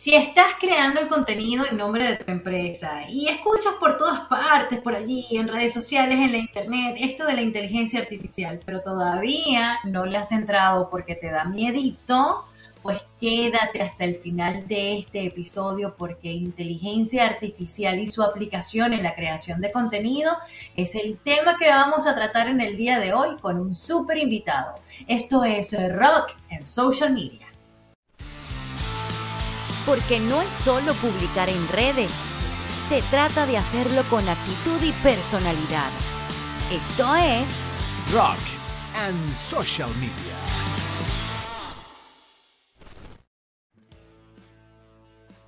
Si estás creando el contenido en nombre de tu empresa y escuchas por todas partes, por allí, en redes sociales, en la internet, esto de la inteligencia artificial, pero todavía no le has entrado porque te da miedito, pues quédate hasta el final de este episodio porque inteligencia artificial y su aplicación en la creación de contenido es el tema que vamos a tratar en el día de hoy con un súper invitado. Esto es Rock en Social Media porque no es solo publicar en redes, se trata de hacerlo con actitud y personalidad. Esto es Rock and Social Media.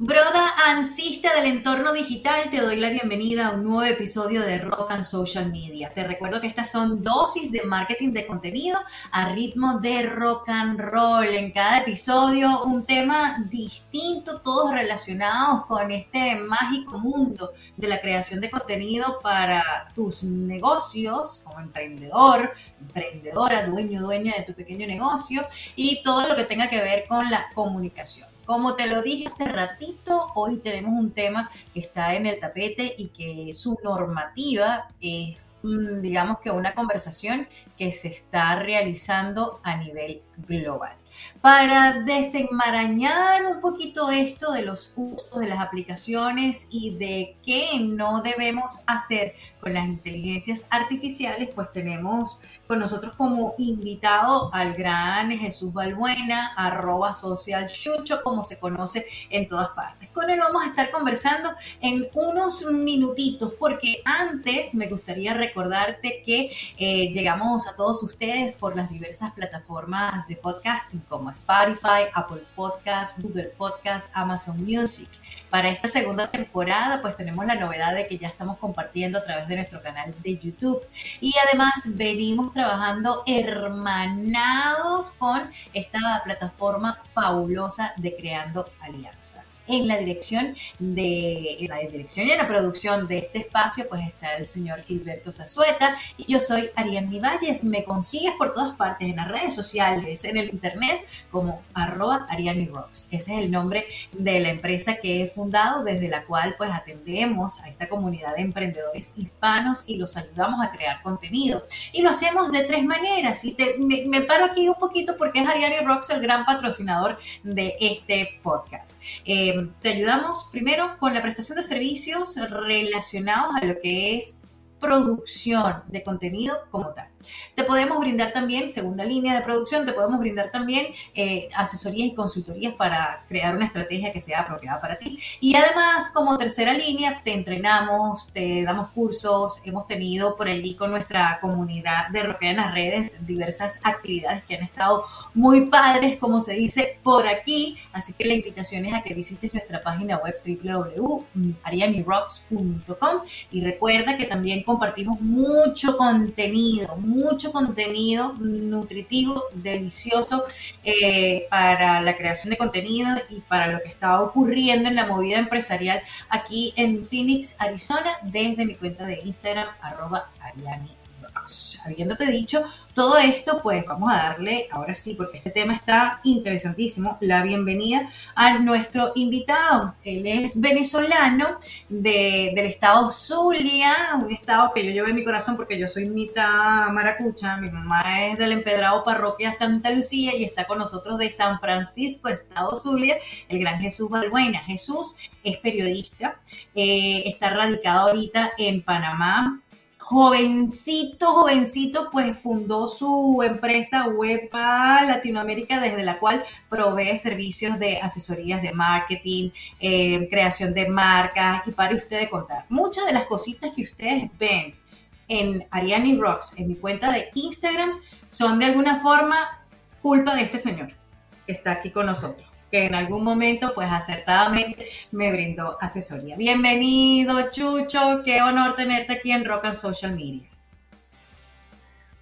Broda ansista del entorno digital, te doy la bienvenida a un nuevo episodio de Rock and Social Media. Te recuerdo que estas son dosis de marketing de contenido a ritmo de rock and roll. En cada episodio un tema distinto, todos relacionados con este mágico mundo de la creación de contenido para tus negocios como emprendedor, emprendedora, dueño, dueña de tu pequeño negocio y todo lo que tenga que ver con la comunicación. Como te lo dije hace ratito, hoy tenemos un tema que está en el tapete y que su normativa es, mm, digamos que una conversación que se está realizando a nivel global para desenmarañar un poquito esto de los usos de las aplicaciones y de qué no debemos hacer con las inteligencias artificiales, pues tenemos con nosotros como invitado al gran Jesús Balbuena, arroba social chucho, como se conoce en todas partes. Con él vamos a estar conversando en unos minutitos, porque antes me gustaría recordarte que eh, llegamos a todos ustedes por las diversas plataformas de podcasting como Spotify, Apple Podcast, Google Podcast, Amazon Music. Para esta segunda temporada, pues tenemos la novedad de que ya estamos compartiendo a través de nuestro canal de YouTube. Y además venimos trabajando hermanados con esta plataforma fabulosa de Creando Alianzas. En la dirección de en la dirección y en la producción de este espacio, pues está el señor Gilberto Zazueta y yo soy Ariadne Valles. Me consigues por todas partes en las redes sociales, en el internet como arroba Ariani Rocks. Ese es el nombre de la empresa que he desde la cual pues atendemos a esta comunidad de emprendedores hispanos y los ayudamos a crear contenido. Y lo hacemos de tres maneras. Y me, paro aquí un poquito porque es Ariani Rocks el gran patrocinador de este podcast. Eh, te ayudamos primero con la prestación de servicios relacionados a lo que es producción de contenido como tal. Te podemos brindar también, segunda línea de producción, te podemos brindar también eh, asesorías y consultorías para crear una estrategia que sea apropiada para ti. Y además, como tercera línea, te entrenamos, te damos cursos, hemos tenido por allí con nuestra comunidad de Roquea en las redes diversas actividades que han estado muy padres, como se dice por aquí. Así que la invitación es a que visites nuestra página web www.arianirocks.com y recuerda que también compartimos mucho contenido, mucho contenido nutritivo, delicioso eh, para la creación de contenido y para lo que está ocurriendo en la movida empresarial aquí en Phoenix, Arizona, desde mi cuenta de Instagram, arroba Ariani habiéndote dicho todo esto, pues vamos a darle, ahora sí, porque este tema está interesantísimo, la bienvenida a nuestro invitado. Él es venezolano del estado Zulia, un estado que yo llevo en mi corazón porque yo soy mitad maracucha, mi mamá es del empedrado parroquia Santa Lucía y está con nosotros de San Francisco, estado Zulia, el gran Jesús Balbuena. Jesús es periodista, eh, está radicado ahorita en Panamá, jovencito, jovencito, pues fundó su empresa Wepa Latinoamérica, desde la cual provee servicios de asesorías de marketing, eh, creación de marcas, y para ustedes contar. Muchas de las cositas que ustedes ven en Ariani Rocks, en mi cuenta de Instagram, son de alguna forma culpa de este señor que está aquí con nosotros que en algún momento, pues acertadamente, me brindó asesoría. Bienvenido, Chucho. Qué honor tenerte aquí en Rock and Social Media.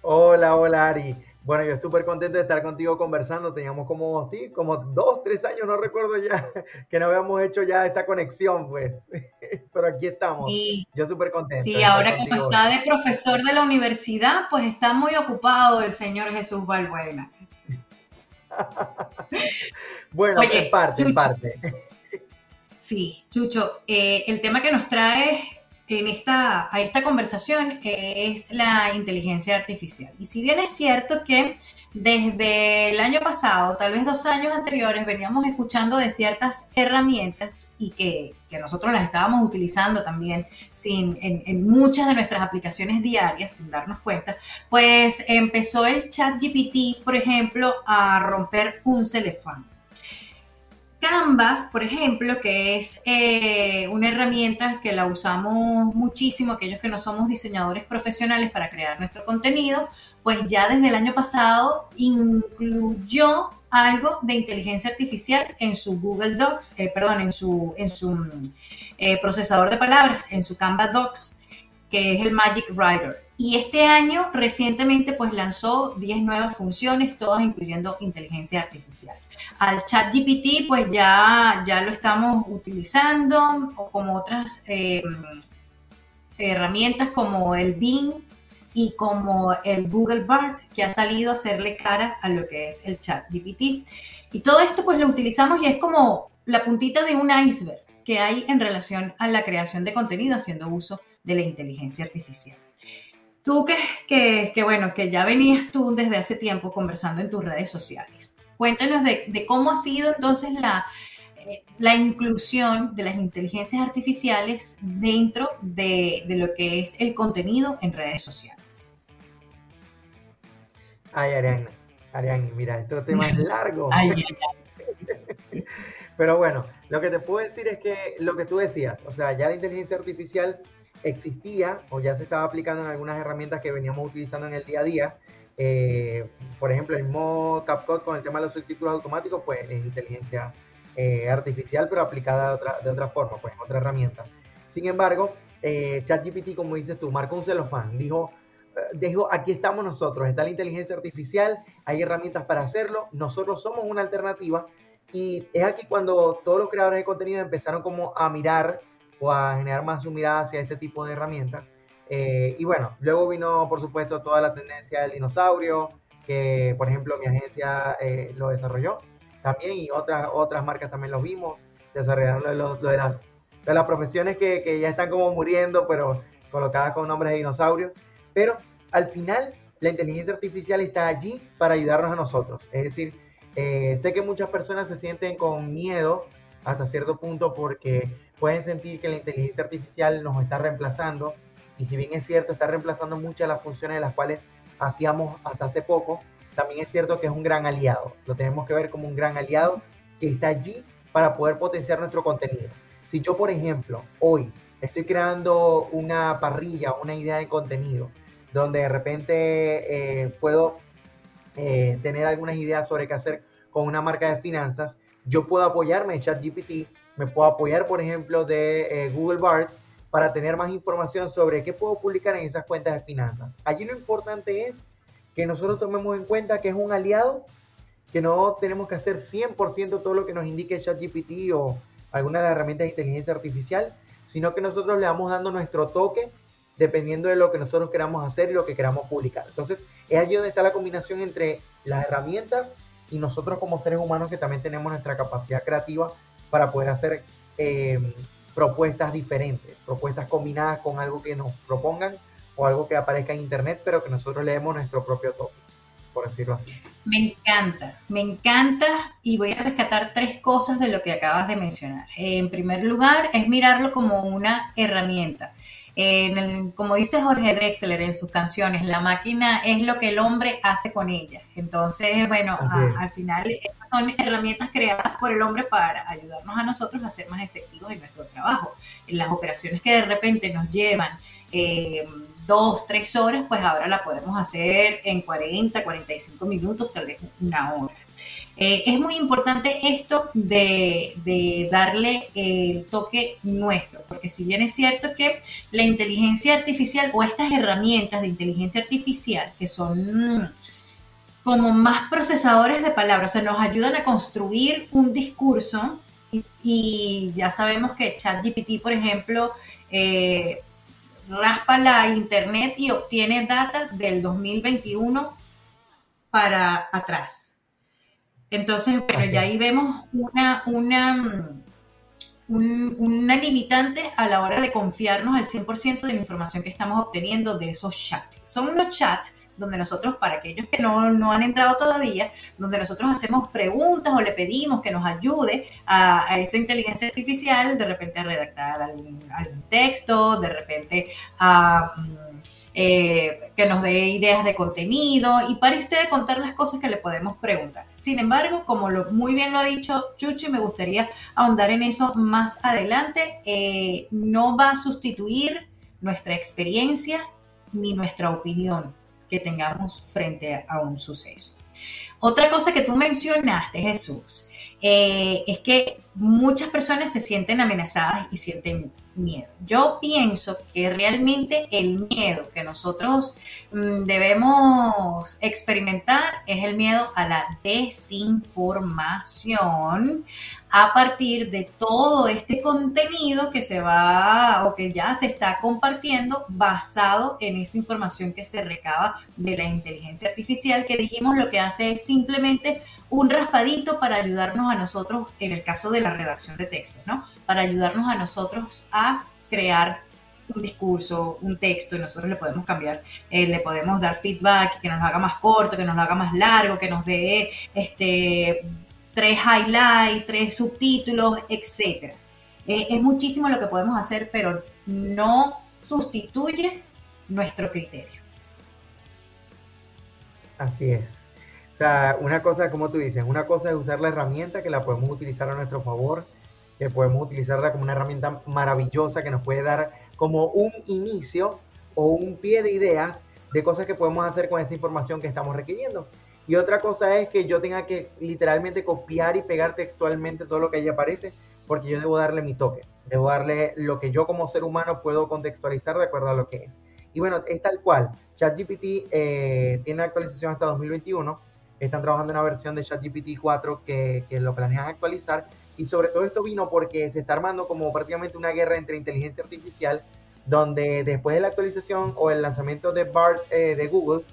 Hola, hola, Ari. Bueno, yo súper contento de estar contigo conversando. Teníamos como, sí, como dos, tres años, no recuerdo ya, que no habíamos hecho ya esta conexión, pues. Pero aquí estamos. Sí. Yo súper contento. Sí, ahora que está de profesor de la universidad, pues está muy ocupado el señor Jesús Balbuena. bueno, en parte, en parte. Sí, Chucho, eh, el tema que nos trae en esta, a esta conversación es la inteligencia artificial. Y si bien es cierto que desde el año pasado, tal vez dos años anteriores, veníamos escuchando de ciertas herramientas y que, nosotros las estábamos utilizando también sin, en, muchas de nuestras aplicaciones diarias sin darnos cuenta, pues empezó el chat GPT, por ejemplo, a romper un celefán. Canva, por ejemplo, que es eh, una herramienta que la usamos muchísimo, aquellos que no somos diseñadores profesionales para crear nuestro contenido, pues ya desde el año pasado incluyó algo de inteligencia artificial en su Google Docs, eh, perdón, en su, en su eh, procesador de palabras, en su Canva Docs, que es el Magic Writer. Y este año, recientemente, pues lanzó 10 nuevas funciones, todas incluyendo inteligencia artificial. Al chat GPT, pues ya, ya lo estamos utilizando, o como otras eh, herramientas como el Bing, y como el Google Bart que ha salido a hacerle cara a lo que es el chat GPT. Y todo esto pues lo utilizamos y es como la puntita de un iceberg que hay en relación a la creación de contenido haciendo uso de la inteligencia artificial. Tú que, que, bueno, que ya venías tú desde hace tiempo conversando en tus redes sociales. Cuéntanos de, de cómo ha sido entonces la, eh, la inclusión de las inteligencias artificiales dentro de, de, lo que es el contenido en redes sociales. Ay, Ariane, Ariane, mira, este tema es largo. Pero bueno, lo que te puedo decir es que lo que tú decías, o sea, ya la inteligencia artificial existía o ya se estaba aplicando en algunas herramientas que veníamos utilizando en el día a día. Eh, por ejemplo, el modo CapCut con el tema de los subtítulos automáticos, pues es inteligencia eh, artificial, pero aplicada de otra, de otra forma, pues otra herramienta. Sin embargo, eh, ChatGPT, como dices tú, marcó un celofán, dijo, dejo, aquí estamos nosotros, está la inteligencia artificial, hay herramientas para hacerlo, nosotros somos una alternativa y es aquí cuando todos los creadores de contenido empezaron como a mirar o a generar más su mirada hacia este tipo de herramientas. Eh, y bueno, luego vino por supuesto toda la tendencia del dinosaurio, que por ejemplo mi agencia eh, lo desarrolló también y otras, otras marcas también lo vimos, desarrollaron lo de, las, de las profesiones que, que ya están como muriendo, pero colocadas con nombres de dinosaurios. Pero al final, la inteligencia artificial está allí para ayudarnos a nosotros. Es decir, eh, sé que muchas personas se sienten con miedo hasta cierto punto porque pueden sentir que la inteligencia artificial nos está reemplazando. Y si bien es cierto, está reemplazando muchas de las funciones de las cuales hacíamos hasta hace poco, también es cierto que es un gran aliado. Lo tenemos que ver como un gran aliado que está allí para poder potenciar nuestro contenido. Si yo, por ejemplo, hoy estoy creando una parrilla, una idea de contenido, donde de repente eh, puedo eh, tener algunas ideas sobre qué hacer con una marca de finanzas, yo puedo apoyarme en ChatGPT, me puedo apoyar, por ejemplo, de eh, Google Bart para tener más información sobre qué puedo publicar en esas cuentas de finanzas. Allí lo importante es que nosotros tomemos en cuenta que es un aliado, que no tenemos que hacer 100% todo lo que nos indique ChatGPT o alguna de las herramientas de inteligencia artificial, sino que nosotros le vamos dando nuestro toque dependiendo de lo que nosotros queramos hacer y lo que queramos publicar. Entonces, es allí donde está la combinación entre las herramientas y nosotros como seres humanos que también tenemos nuestra capacidad creativa para poder hacer eh, propuestas diferentes, propuestas combinadas con algo que nos propongan o algo que aparezca en internet, pero que nosotros le demos nuestro propio toque, por decirlo así. Me encanta, me encanta y voy a rescatar tres cosas de lo que acabas de mencionar. En primer lugar, es mirarlo como una herramienta como dice Jorge Drexler en sus canciones, la máquina es lo que el hombre hace con ella. Entonces, bueno, al final son herramientas creadas por el hombre para ayudarnos a nosotros a ser más efectivos en nuestro trabajo. En las operaciones que de repente nos llevan eh, dos, tres horas, pues ahora la podemos hacer en 40, 45 minutos, tal vez una hora. Eh, es muy importante esto de, darle el toque nuestro, porque si bien es cierto que la inteligencia artificial o estas herramientas de inteligencia artificial que son como más procesadores de palabras, o sea, nos ayudan a construir un discurso y, ya sabemos que ChatGPT, por ejemplo, eh, raspa la internet y obtiene data del 2021 para atrás. Entonces, bueno, ya ahí vemos una, una, una limitante a la hora de confiarnos al 100% de la información que estamos obteniendo de esos chats. Son unos chats donde nosotros, para aquellos que no, no, han entrado todavía, donde nosotros hacemos preguntas o le pedimos que nos ayude a, esa inteligencia artificial, de repente a redactar algún, algún texto, de repente a... Eh, que nos dé ideas de contenido y para usted contar las cosas que le podemos preguntar. Sin embargo, como muy bien lo ha dicho Chuchi, me gustaría ahondar en eso más adelante. Eh, no va a sustituir nuestra experiencia ni nuestra opinión que tengamos frente a un suceso. Otra cosa que tú mencionaste, Jesús, eh, es que muchas personas se sienten amenazadas y sienten miedo. Yo pienso que realmente el miedo que nosotros mm, debemos experimentar es el miedo a la desinformación a partir de todo este contenido que se va o que ya se está compartiendo basado en esa información que se recaba de la inteligencia artificial que dijimos lo que hace es simplemente un raspadito para ayudarnos a nosotros en el caso de la redacción de textos, ¿no? Para ayudarnos a nosotros a crear un discurso, un texto, y nosotros le podemos cambiar, eh, le podemos dar feedback, que nos lo haga más corto, que nos lo haga más largo, que nos dé este, tres highlights, tres subtítulos, etc. Eh, es muchísimo lo que podemos hacer, pero no sustituye nuestro criterio. Así es. O sea, una cosa, como tú dices, una cosa es usar la herramienta que la podemos utilizar a nuestro favor que podemos utilizarla como una herramienta maravillosa que nos puede dar como un inicio o un pie de ideas de cosas que podemos hacer con esa información que estamos requiriendo. Y otra cosa es que yo tenga que literalmente copiar y pegar textualmente todo lo que ahí aparece, porque yo debo darle mi toque, debo darle lo que yo como ser humano puedo contextualizar de acuerdo a lo que es. Y bueno, es tal cual. ChatGPT eh, tiene actualización hasta 2021. Están trabajando en una versión de ChatGPT 4 que, que lo planean actualizar y sobre todo esto vino porque se está armando como prácticamente una guerra entre inteligencia artificial, donde después de la actualización o el lanzamiento de BART eh, de Google,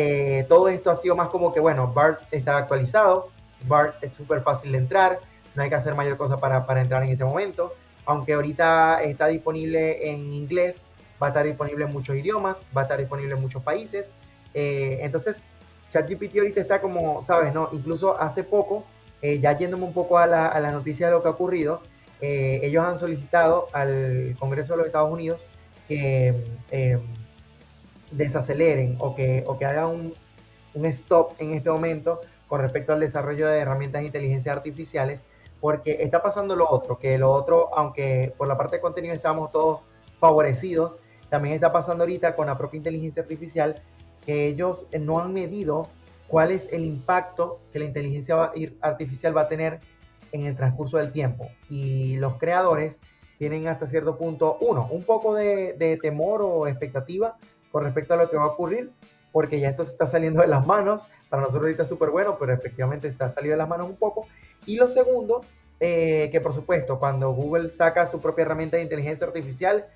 eh, todo esto ha sido más como que, bueno, BART está actualizado, BART es súper fácil de entrar, no hay que hacer mayor cosa para, para entrar en este momento, aunque ahorita está disponible en inglés, va a estar disponible en muchos idiomas, va a estar disponible en muchos países. Eh, entonces, ChatGPT ahorita está como, sabes, ¿no? Incluso hace poco eh, ya yéndome un poco a la, noticia de lo que ha ocurrido, eh, ellos han solicitado al Congreso de los Estados Unidos que eh, desaceleren o que, o que hagan un, un, stop en este momento con respecto al desarrollo de herramientas de inteligencia artificiales, porque está pasando lo otro, que lo otro, aunque por la parte de contenido estamos todos favorecidos, también está pasando ahorita con la propia inteligencia artificial, que ellos no han medido cuál es el impacto que la inteligencia artificial va a tener en el transcurso del tiempo. Y los creadores tienen hasta cierto punto, uno, un poco de, temor o expectativa con respecto a lo que va a ocurrir, porque ya esto se está saliendo de las manos. Para nosotros ahorita es súper bueno, pero efectivamente se está saliendo de las manos un poco. Y lo segundo, eh, que por supuesto, cuando Google saca su propia herramienta de inteligencia artificial,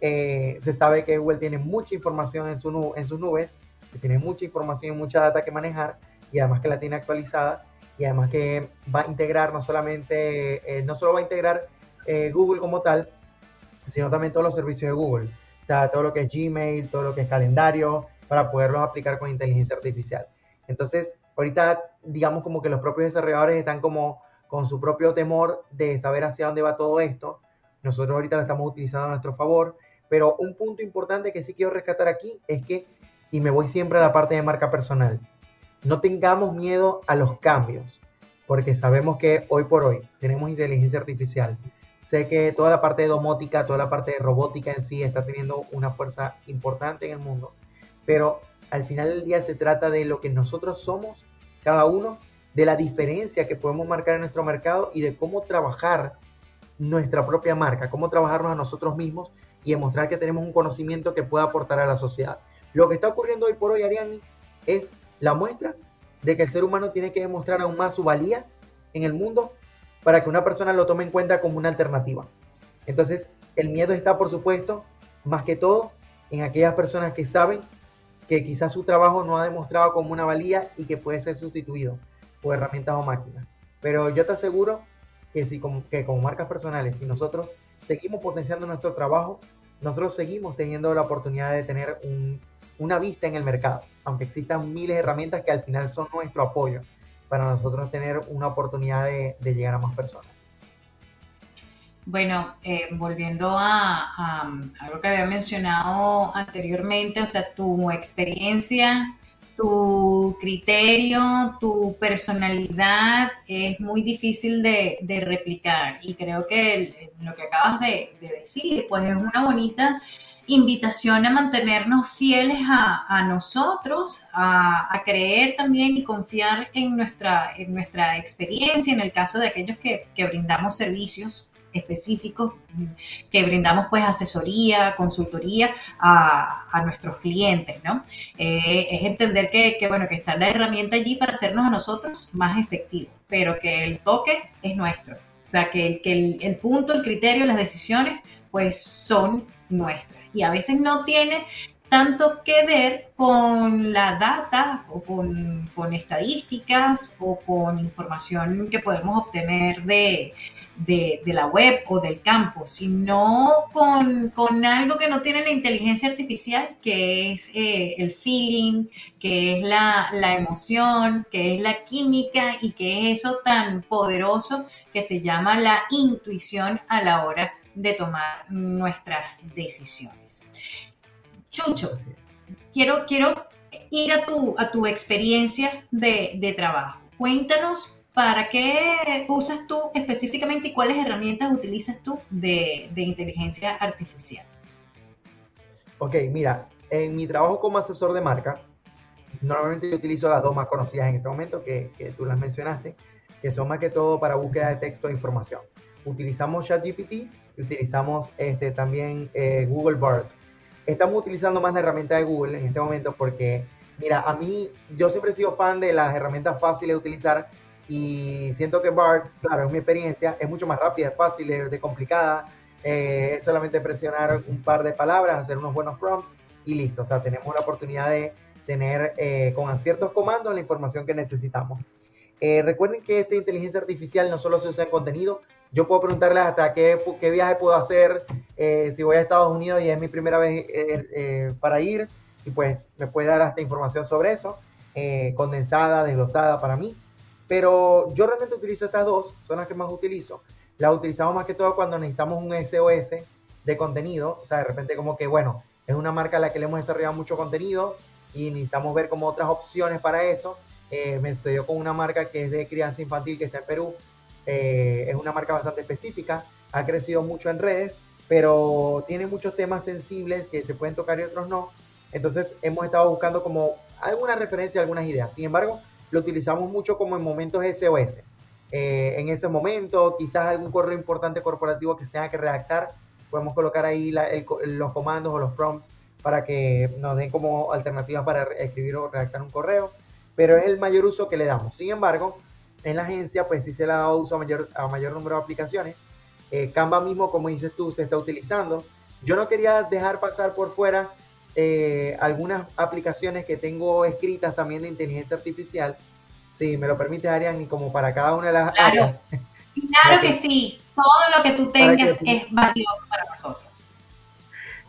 eh, se sabe que Google tiene mucha información en, su, en sus nubes que tiene mucha información y mucha data que manejar y además que la tiene actualizada y además que va a integrar no solamente, eh, no solo va a integrar Google como tal, sino también todos los servicios de Google. Sea, todo lo que es Gmail, todo lo que es calendario, para poderlos aplicar con inteligencia artificial. Entonces, ahorita digamos como que los propios desarrolladores están como con su propio temor de saber hacia dónde va todo esto. Nosotros ahorita lo estamos utilizando a nuestro favor, pero un punto importante que sí quiero rescatar aquí es que y me voy siempre a la parte de marca personal. No tengamos miedo a los cambios, porque sabemos que hoy por hoy tenemos inteligencia artificial. Sé que toda la parte de domótica, toda la parte de robótica en sí está teniendo una fuerza importante en el mundo, pero al final del día se trata de lo que nosotros somos, cada uno, de la diferencia que podemos marcar en nuestro mercado y de cómo trabajar nuestra propia marca, cómo trabajarnos a nosotros mismos y demostrar que tenemos un conocimiento que pueda aportar a la sociedad. Lo que está ocurriendo hoy por hoy, Ariani, es la muestra de que el ser humano tiene que demostrar aún más su valía en el mundo para que una persona lo tome en cuenta como una alternativa. Entonces, el miedo está, por supuesto, más que todo en aquellas personas que saben que quizás su trabajo no ha demostrado como una valía y que puede ser sustituido por herramientas o máquinas. Pero yo te aseguro que si como, que como marcas personales, si nosotros seguimos potenciando nuestro trabajo, nosotros seguimos teniendo la oportunidad de tener una vista en el mercado, aunque existan miles de herramientas que al final son nuestro apoyo para nosotros tener una oportunidad de, llegar a más personas. Bueno, eh, volviendo a, a, algo que había mencionado anteriormente, o sea, tu experiencia tu criterio, tu personalidad es muy difícil de, replicar. Y creo que lo que acabas de, decir, pues es una bonita invitación a mantenernos fieles a, nosotros, a, creer también y confiar en nuestra, en nuestra experiencia, en el caso de aquellos que, que brindamos servicios específicos que brindamos pues asesoría, consultoría a, nuestros clientes, ¿no? Eh, es entender que, bueno, que está la herramienta allí para hacernos a nosotros más efectivos, pero que el toque es nuestro. O sea, que el, que el, punto, el criterio, las decisiones, pues son nuestras. Y a veces no tiene tanto que ver con la data o con, con estadísticas o con información que podemos obtener de, de, la web o del campo, sino con, algo que no tiene la inteligencia artificial, que es eh, el feeling, que es la, emoción, que es la química y que es eso tan poderoso que se llama la intuición a la hora de tomar nuestras decisiones. Chucho, quiero, quiero ir a tu, a tu experiencia de, de trabajo. Cuéntanos ¿Para qué usas tú específicamente y cuáles herramientas utilizas tú de, inteligencia artificial? Ok, mira, en mi trabajo como asesor de marca, normalmente yo utilizo las dos más conocidas en este momento que, tú las mencionaste, que son más que todo para búsqueda de texto e información. Utilizamos ChatGPT y utilizamos este, también eh, Google Bard. Estamos utilizando más la herramienta de Google en este momento porque, mira, a mí, yo siempre he sido fan de las herramientas fáciles de utilizar y siento que BART, claro, es mi experiencia, es mucho más rápida, es fácil, es de complicada. Eh, es solamente presionar un par de palabras, hacer unos buenos prompts y listo. O sea, tenemos la oportunidad de tener eh, con ciertos comandos la información que necesitamos. Eh, recuerden que esta inteligencia artificial no solo se usa en contenido. Yo puedo preguntarles hasta qué, qué viaje puedo hacer, si voy a Estados Unidos y es mi primera vez para ir, y pues me puede dar hasta información sobre eso, condensada, desglosada para mí. Pero yo realmente utilizo estas dos, son las que más utilizo. Las utilizamos más que todo cuando necesitamos un SOS de contenido. O sea, de repente como que, bueno, es una marca a la que le hemos desarrollado mucho contenido y necesitamos ver como otras opciones para eso. Eh, me sucedió con una marca que es de crianza infantil que está en Perú. Eh, es una marca bastante específica, ha crecido mucho en redes, pero tiene muchos temas sensibles que se pueden tocar y otros no. Entonces hemos estado buscando como alguna referencia, algunas ideas. Sin embargo, lo utilizamos mucho como en momentos SOS. Eh, en ese momento, quizás algún correo importante corporativo que se tenga que redactar, podemos colocar ahí los comandos o los prompts para que nos den como alternativas para escribir o redactar un correo, pero es el mayor uso que le damos. Sin embargo, en la agencia, pues sí se le ha dado uso a mayor, a mayor número de aplicaciones. Eh, Canva mismo, como dices tú, se está utilizando. Yo no quería dejar pasar por fuera eh, algunas aplicaciones que tengo escritas también de inteligencia artificial. Si me lo permite, Ariane, y como para cada una de las claro. áreas. Claro que sí, todo lo que tú tengas es valioso para nosotros.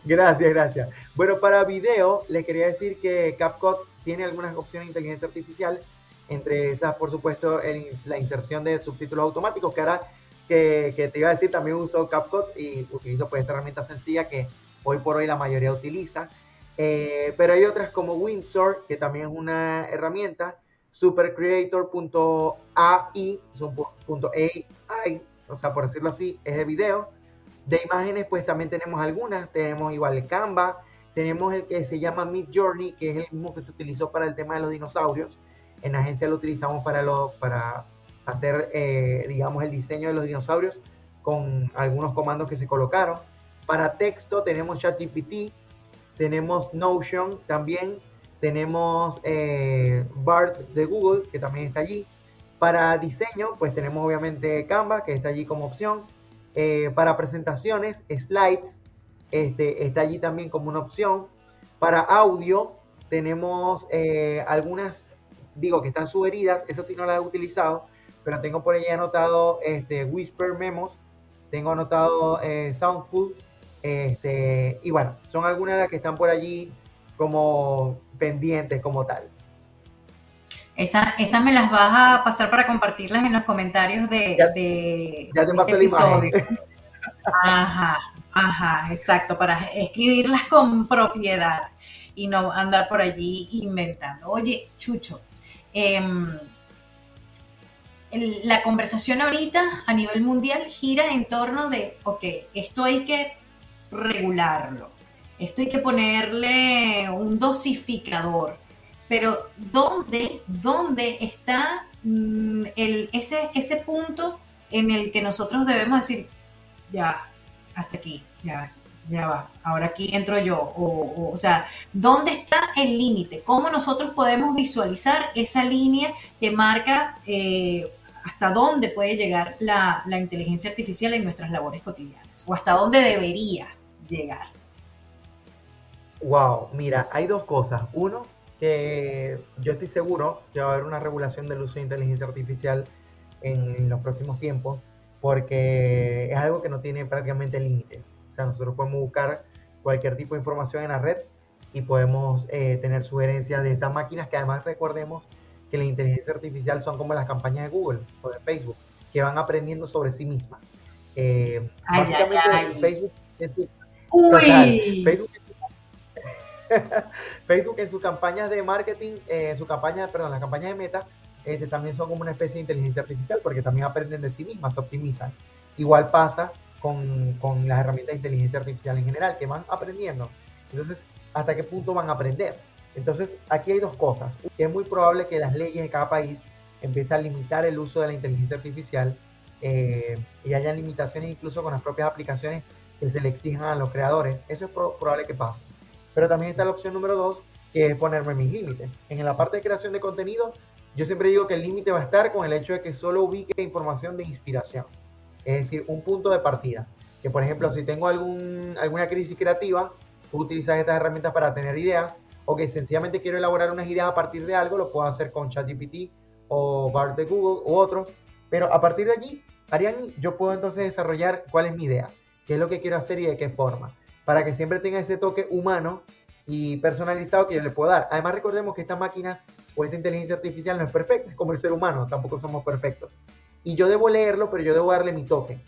Gracias, gracias. Bueno, para video, les quería decir que CapCut tiene algunas opciones de inteligencia artificial, entre esas, por supuesto, la inserción de subtítulos automáticos, que ahora que, que, te iba a decir, también uso CapCut y utilizo pues esa herramienta sencilla que hoy por hoy la mayoría utiliza. Eh, pero hay otras como Windsor, que también es una herramienta, supercreator.ai, .ai, o sea, por decirlo así, es de video. De imágenes, pues también tenemos algunas, tenemos igual Canva, tenemos el que se llama Mid Journey, que es el mismo que se utilizó para el tema de los dinosaurios. En la agencia lo utilizamos para, lo, para hacer, eh, digamos, el diseño de los dinosaurios con algunos comandos que se colocaron. Para texto tenemos ChatGPT, tenemos Notion también, tenemos eh, BART de Google, que también está allí. Para diseño, pues tenemos obviamente Canva, que está allí como opción. Eh, para presentaciones, Slides, este, está allí también como una opción. Para audio, tenemos eh, algunas, digo que están sugeridas, esas sí no las he utilizado, pero tengo por ahí anotado este, Whisper Memos, tengo anotado eh, Soundful, este, y bueno, son algunas de las que están por allí como pendientes como tal. Esas esa me las vas a pasar para compartirlas en los comentarios de, ya, de, ya te este episodio. Ajá, ajá, exacto, para escribirlas con propiedad y no andar por allí inventando. Oye, Chucho, em, la conversación ahorita a nivel mundial gira en torno de, ok, esto hay que regularlo, esto hay que ponerle un dosificador, pero ¿dónde, dónde está mm, ese, ese punto en el que nosotros debemos decir, ya, hasta aquí, ya, ya va, ahora aquí entro yo. O, o, sea, ¿dónde está el límite? ¿Cómo nosotros podemos visualizar esa línea que marca eh, hasta dónde puede llegar la, inteligencia artificial en nuestras labores cotidianas? ¿O hasta dónde debería llegar? Wow, mira, hay dos cosas. Uno, que yo estoy seguro que va a haber una regulación del uso de inteligencia artificial en los próximos tiempos porque es algo que no tiene prácticamente límites. Sea, nosotros podemos buscar cualquier tipo de información en la red y podemos eh, tener sugerencias de estas máquinas que además recordemos que la inteligencia artificial son como las campañas de Google o de Facebook, que van aprendiendo sobre sí mismas. Eh, básicamente Facebook es su, Facebook, Facebook en sus campañas de marketing, eh, su campaña, perdón, las campañas de meta, este, también son como una especie de inteligencia artificial porque también aprenden de sí mismas, se optimizan. Igual pasa con, con, las herramientas de inteligencia artificial en general, que van aprendiendo. Entonces, ¿hasta qué punto van a aprender? Entonces, aquí hay dos cosas. Es muy probable que las leyes de cada país empiecen a limitar el uso de la inteligencia artificial eh, y haya limitaciones incluso con las propias aplicaciones que se le exijan a los creadores. Eso es probable que pase. Pero también está la opción número dos, que es ponerme mis límites. En la parte de creación de contenido, yo siempre digo que el límite va a estar con el hecho de que solo ubique información de inspiración, es decir, un punto de partida. Que por ejemplo, si tengo alguna crisis creativa, puedo utilizar estas herramientas para tener ideas, o que sencillamente quiero elaborar unas ideas a partir de algo, lo puedo hacer con ChatGPT o BART de Google u otros, pero a partir de allí, Ariani, yo puedo entonces desarrollar cuál es mi idea, qué es lo que quiero hacer y de qué forma, para que siempre tenga ese toque humano y personalizado que yo le puedo dar. Además, recordemos que estas máquinas o esta inteligencia artificial no es perfecta, es como el ser humano, tampoco somos perfectos. Y yo debo leerlo, pero yo debo darle mi toque,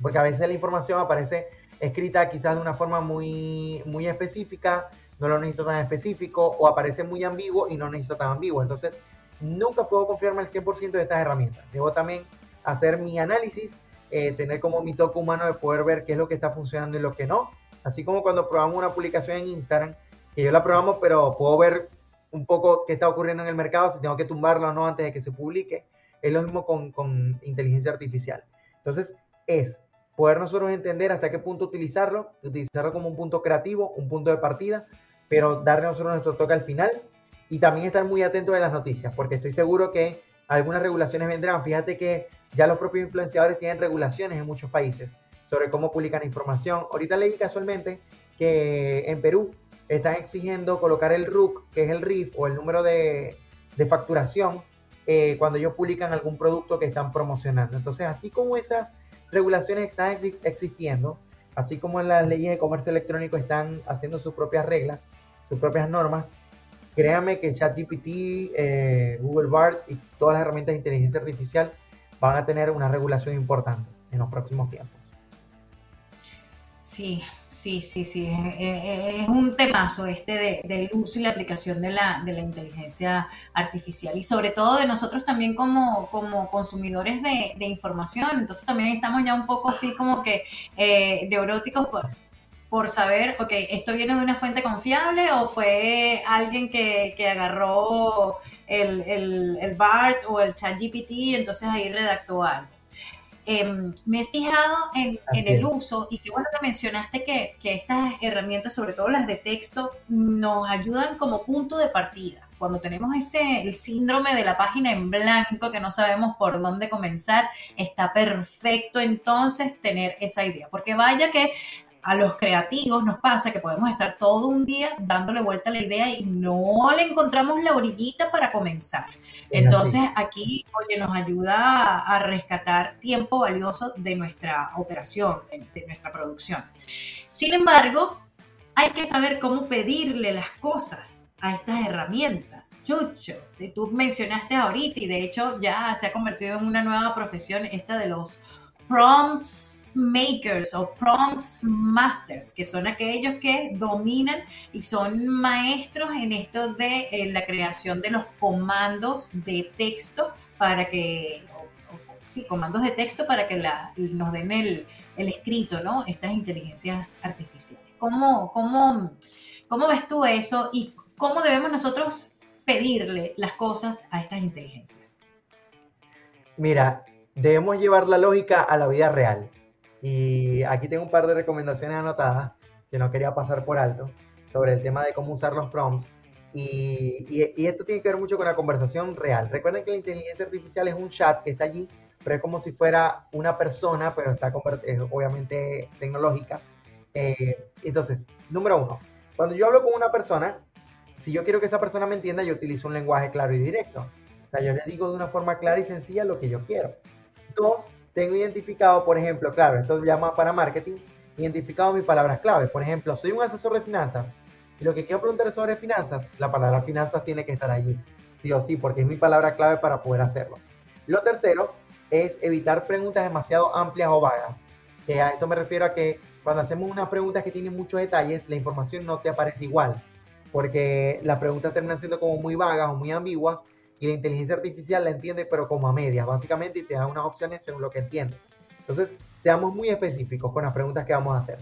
porque a veces la información aparece escrita quizás de una forma muy, muy específica, no lo necesito tan específico, o aparece muy ambiguo y no necesito tan ambiguo. Entonces, nunca puedo confiarme al 100% de estas herramientas. Debo también hacer mi análisis, eh, tener como mi toque humano de poder ver qué es lo que está funcionando y lo que no. Así como cuando probamos una publicación en Instagram, que yo la probamos, pero puedo ver un poco qué está ocurriendo en el mercado, si tengo que tumbarlo o no antes de que se publique. Es lo mismo con, con inteligencia artificial. Entonces, es poder nosotros entender hasta qué punto utilizarlo, utilizarlo como un punto creativo, un punto de partida, pero darle nosotros nuestro toque al final y también estar muy atentos de las noticias, porque estoy seguro que algunas regulaciones vendrán. Fíjate que ya los propios influenciadores tienen regulaciones en muchos países sobre cómo publican información. Ahorita leí casualmente que en Perú están exigiendo colocar el RUC, que es el RIF o el número de, facturación, eh, cuando ellos publican algún producto que están promocionando. Entonces, así como esas regulaciones están existiendo, así como las leyes de comercio electrónico están haciendo sus propias reglas, sus propias normas, créanme que ChatGPT, eh, Google Bart y todas las herramientas de inteligencia artificial van a tener una regulación importante en los próximos tiempos. Sí, sí, sí, sí. Es, un temazo este del uso y la aplicación de la, de la inteligencia artificial y sobre todo de nosotros también como, como consumidores de, información. Entonces también estamos ya un poco así como que eh, neuróticos por, por saber, ok, ¿esto viene de una fuente confiable o fue alguien que, que agarró el, el, el BART o el ChatGPT y entonces ahí redactó algo? Em, me he fijado en, el uso y qué bueno que mencionaste que, estas herramientas, sobre todo las de texto, nos ayudan como punto de partida. Cuando tenemos ese el síndrome de la página en blanco que no sabemos por dónde comenzar, está perfecto entonces tener esa idea. Porque vaya que a los creativos nos pasa que podemos estar todo un día dándole vuelta a la idea y no le encontramos la orillita para comenzar. Entonces aquí, oye, nos ayuda a, rescatar tiempo valioso de nuestra operación, de, nuestra producción. Sin embargo, hay que saber cómo pedirle las cosas a estas herramientas. Chucho, tú mencionaste ahorita y de hecho ya se ha convertido en una nueva profesión esta de los prompts makers o prompts masters, que son aquellos que dominan y son maestros en esto de la creación de los comandos de texto para que, sí, comandos de texto para que nos den el, escrito, ¿no? Estas inteligencias artificiales. ¿Cómo, cómo, ¿Cómo ves tú eso y cómo debemos nosotros pedirle las cosas a estas inteligencias? Mira, debemos llevar la lógica a la vida real. Y aquí tengo un par de recomendaciones anotadas que no quería pasar por alto sobre el tema de cómo usar los prompts. Y, y, esto tiene que ver mucho con la conversación real. Recuerden que la inteligencia artificial es un chat que está allí, pero es como si fuera una persona, pero está es obviamente tecnológica. Eh, entonces, número uno, cuando yo hablo con una persona, si yo quiero que esa persona me entienda, yo utilizo un lenguaje claro y directo. O sea, yo le digo de una forma clara y sencilla lo que yo quiero. Dos, tengo identificado, por ejemplo, claro, esto llama para marketing, identificado mis palabras clave. Por ejemplo, soy un asesor de finanzas y lo que quiero preguntar sobre finanzas, la palabra finanzas tiene que estar allí, sí o sí, porque es mi palabra clave para poder hacerlo. Lo tercero es evitar preguntas demasiado amplias o vagas. A esto me refiero a que cuando hacemos unas preguntas que tienen muchos detalles, la información no te aparece igual, porque las preguntas terminan siendo como muy vagas o muy ambiguas y la inteligencia artificial la entiende pero como a medias, básicamente, y te da unas opciones según lo que entiende. Entonces, seamos muy específicos con las preguntas que vamos a hacer.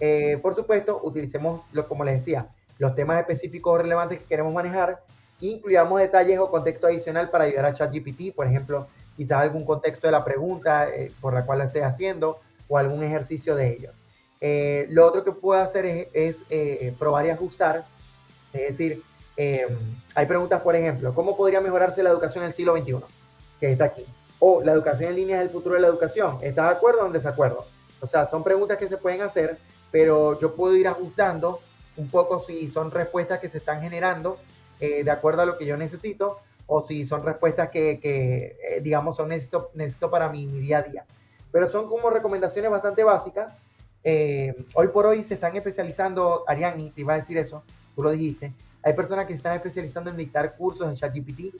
Eh, por supuesto, utilicemos, lo, como les decía, los temas específicos relevantes que queremos manejar, incluyamos detalles o contexto adicional para ayudar a ChatGPT, por ejemplo, quizás algún contexto de la pregunta eh, por la cual la esté haciendo o algún ejercicio de ello. Eh, lo otro que puedo hacer es, es probar y ajustar, es decir, Em, hay preguntas, por ejemplo, ¿cómo podría mejorarse la educación en el siglo XXI? Que está aquí. O la educación en línea es el futuro de la educación. ¿Estás de acuerdo o en desacuerdo? O sea, son preguntas que se pueden hacer, pero yo puedo ir ajustando un poco si son respuestas que se están generando eh, de acuerdo a lo que yo necesito o si son respuestas que, eh, digamos, son necesito, necesito para mi, día a día. Pero son como recomendaciones bastante básicas. Eh, hoy por hoy se están especializando, Ariani, te iba a decir eso, tú lo dijiste, hay personas que están especializando en dictar cursos en ChatGPT,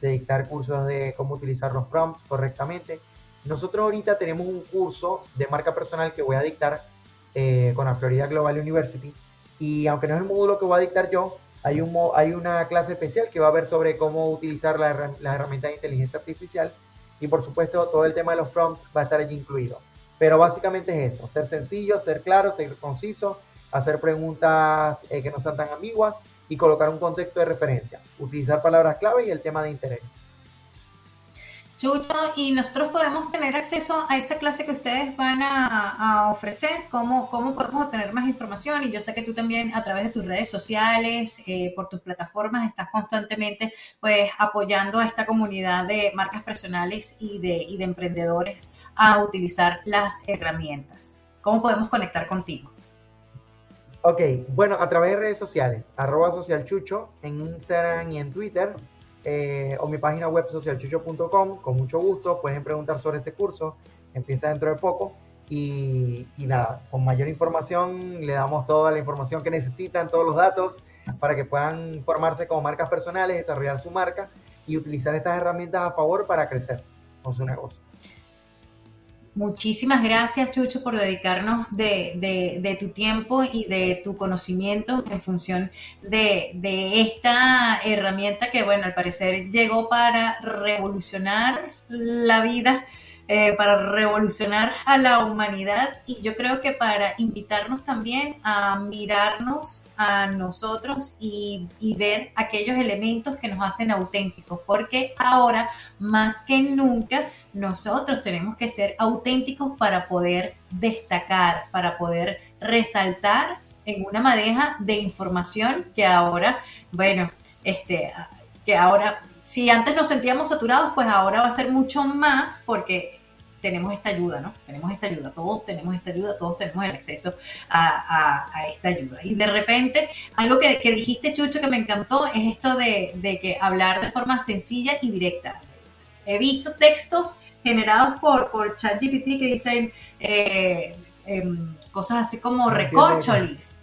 de dictar cursos de cómo utilizar los prompts correctamente. Nosotros ahorita tenemos un curso de marca personal que voy a dictar eh, con la Florida Global University. Y aunque no es el módulo que voy a dictar yo, hay, un, hay una clase especial que va a ver sobre cómo utilizar las la herramientas de inteligencia artificial. Y por supuesto, todo el tema de los prompts va a estar allí incluido. Pero básicamente es eso, ser sencillo, ser claro, ser conciso, hacer preguntas eh, que no sean tan ambiguas y colocar un contexto de referencia, utilizar palabras clave y el tema de interés. Chucho, y nosotros podemos tener acceso a esa clase que ustedes van a, ofrecer, ¿Cómo, ¿Cómo, podemos obtener más información. Y yo sé que tú también a través de tus redes sociales, eh, por tus plataformas, estás constantemente pues apoyando a esta comunidad de marcas personales y de, y de emprendedores a utilizar las herramientas. ¿Cómo podemos conectar contigo? Ok, bueno, a través de redes sociales, arroba socialchucho en Instagram y en Twitter, eh, o mi página web socialchucho.com, con mucho gusto, pueden preguntar sobre este curso, empieza dentro de poco, y, y, nada, con mayor información le damos toda la información que necesitan, todos los datos, para que puedan formarse como marcas personales, desarrollar su marca y utilizar estas herramientas a favor para crecer con su negocio. Muchísimas gracias, Chucho, por dedicarnos de, tu tiempo y de tu conocimiento en función de, esta herramienta que, bueno, al parecer llegó para revolucionar la vida eh, para revolucionar a la humanidad. Y yo creo que para invitarnos también a mirarnos a nosotros y, ver aquellos elementos que nos hacen auténticos, porque ahora más que nunca nosotros tenemos que ser auténticos para poder destacar, para poder resaltar en una madeja de información que ahora, bueno, este, que ahora, si antes nos sentíamos saturados, pues ahora va a ser mucho más porque tenemos esta ayuda, ¿no? Tenemos esta ayuda, todos tenemos esta ayuda, todos tenemos el acceso a, esta ayuda. Y de repente, algo que, dijiste, Chucho, que me encantó, es esto de, que hablar de forma sencilla y directa. He visto textos generados por, por ChatGPT que dicen eh, em, cosas así como recorcholis.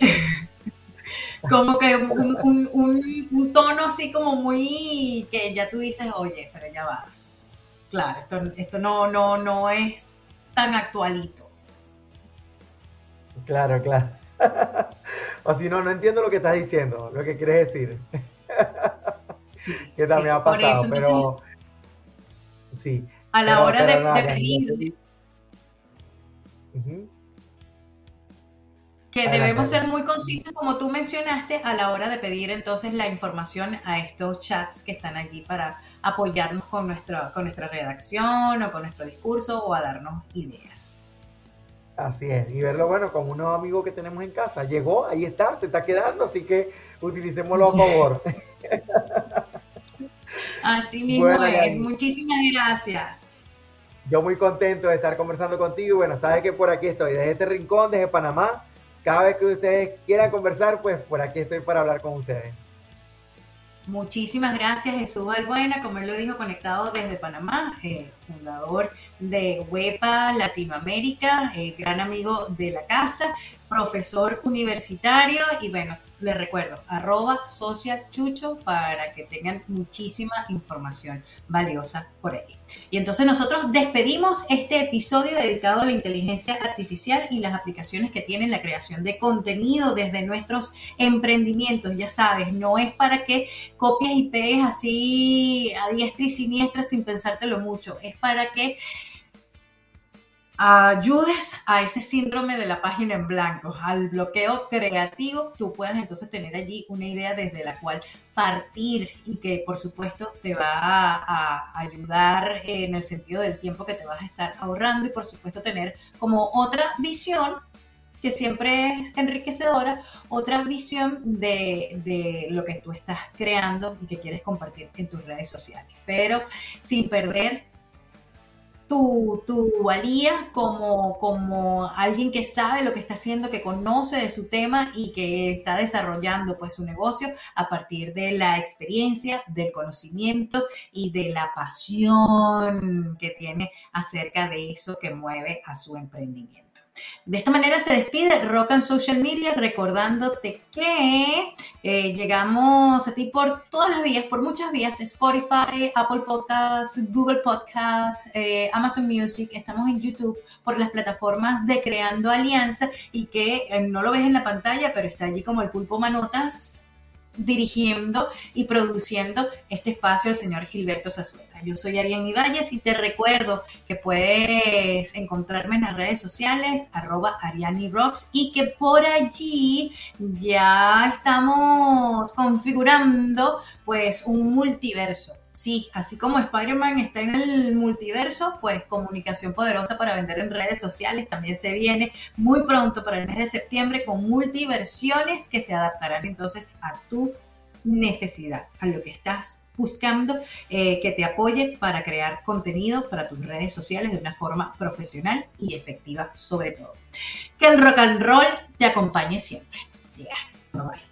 como que un, un, tono así como muy que ya tú dices, oye, pero ya va claro, esto, esto no, no, no es tan actualito. Claro, claro. o si no, no entiendo lo que estás diciendo, lo que quieres decir. que también ha pasado, pero sí. A la hora de, pedir. Que debemos ser muy concisos, como tú mencionaste, a la hora de pedir entonces la información a estos chats que están allí para apoyarnos con nuestra, con nuestra redacción o con nuestro discurso o a darnos ideas. Así es, y verlo bueno como unos amigos que tenemos en casa. Llegó, ahí está, se está quedando, así que utilicémoslo a favor. Así mismo es, muchísimas gracias. Yo muy contento de estar conversando contigo. Bueno, sabes que por aquí estoy, desde este rincón, desde Panamá cada vez que ustedes quieran conversar, pues por aquí estoy para hablar con ustedes. Muchísimas gracias Jesús Albuena, como él lo dijo, conectado desde Panamá, eh, fundador de WEPA Latinoamérica, eh, gran amigo de la casa, profesor universitario y bueno, les recuerdo, arroba social chucho para que tengan muchísima información valiosa por ahí. Y entonces nosotros despedimos este episodio dedicado a la inteligencia artificial y las aplicaciones que tienen la creación de contenido desde nuestros emprendimientos. Ya sabes, no es para que copies y pegues así a diestra y siniestra sin pensártelo mucho, es para que ayudes a ese síndrome de la página en blanco, al bloqueo creativo, tú puedes entonces tener allí una idea desde la cual partir y que por supuesto te va a, ayudar en el sentido del tiempo que te vas a estar ahorrando y por supuesto tener como otra visión que siempre es enriquecedora, otra visión de, de, lo que tú estás creando y que quieres compartir en tus redes sociales. Pero sin perder tu, valía como, como alguien que sabe lo que está haciendo, que conoce de su tema y que está desarrollando pues su negocio a partir de la experiencia, del conocimiento y de la pasión que tiene acerca de eso que mueve a su emprendimiento. De esta manera se despide Rock and Social Media recordándote que eh, llegamos a ti por todas las vías, por muchas vías, Spotify, Apple Podcasts, Google Podcasts, eh, Amazon Music, estamos en YouTube por las plataformas de Creando Alianza y que eh, no lo ves en la pantalla, pero está allí como el pulpo manotas dirigiendo y produciendo este espacio el señor Gilberto Zazueta. Yo soy Ariane Valles y te recuerdo que puedes encontrarme en las redes sociales, arroba Ariani Rocks, y que por allí ya estamos configurando pues un multiverso Sí, así como Spider-Man está en el multiverso, pues comunicación poderosa para vender en redes sociales también se viene muy pronto para el mes de septiembre con multiversiones que se adaptarán entonces a tu necesidad, a lo que estás buscando eh, que te apoye para crear contenido para tus redes sociales de una forma profesional y efectiva sobre todo. Que el rock and roll te acompañe siempre. Yeah. Bye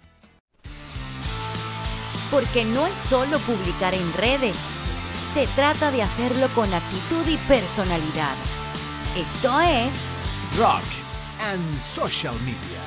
porque no es solo publicar en redes, se trata de hacerlo con actitud y personalidad. Esto es Rock and Social Media.